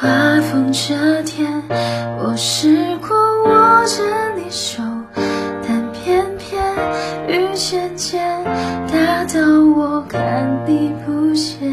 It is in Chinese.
刮风这天我试过握着你手但偏偏雨渐渐大到我看你不见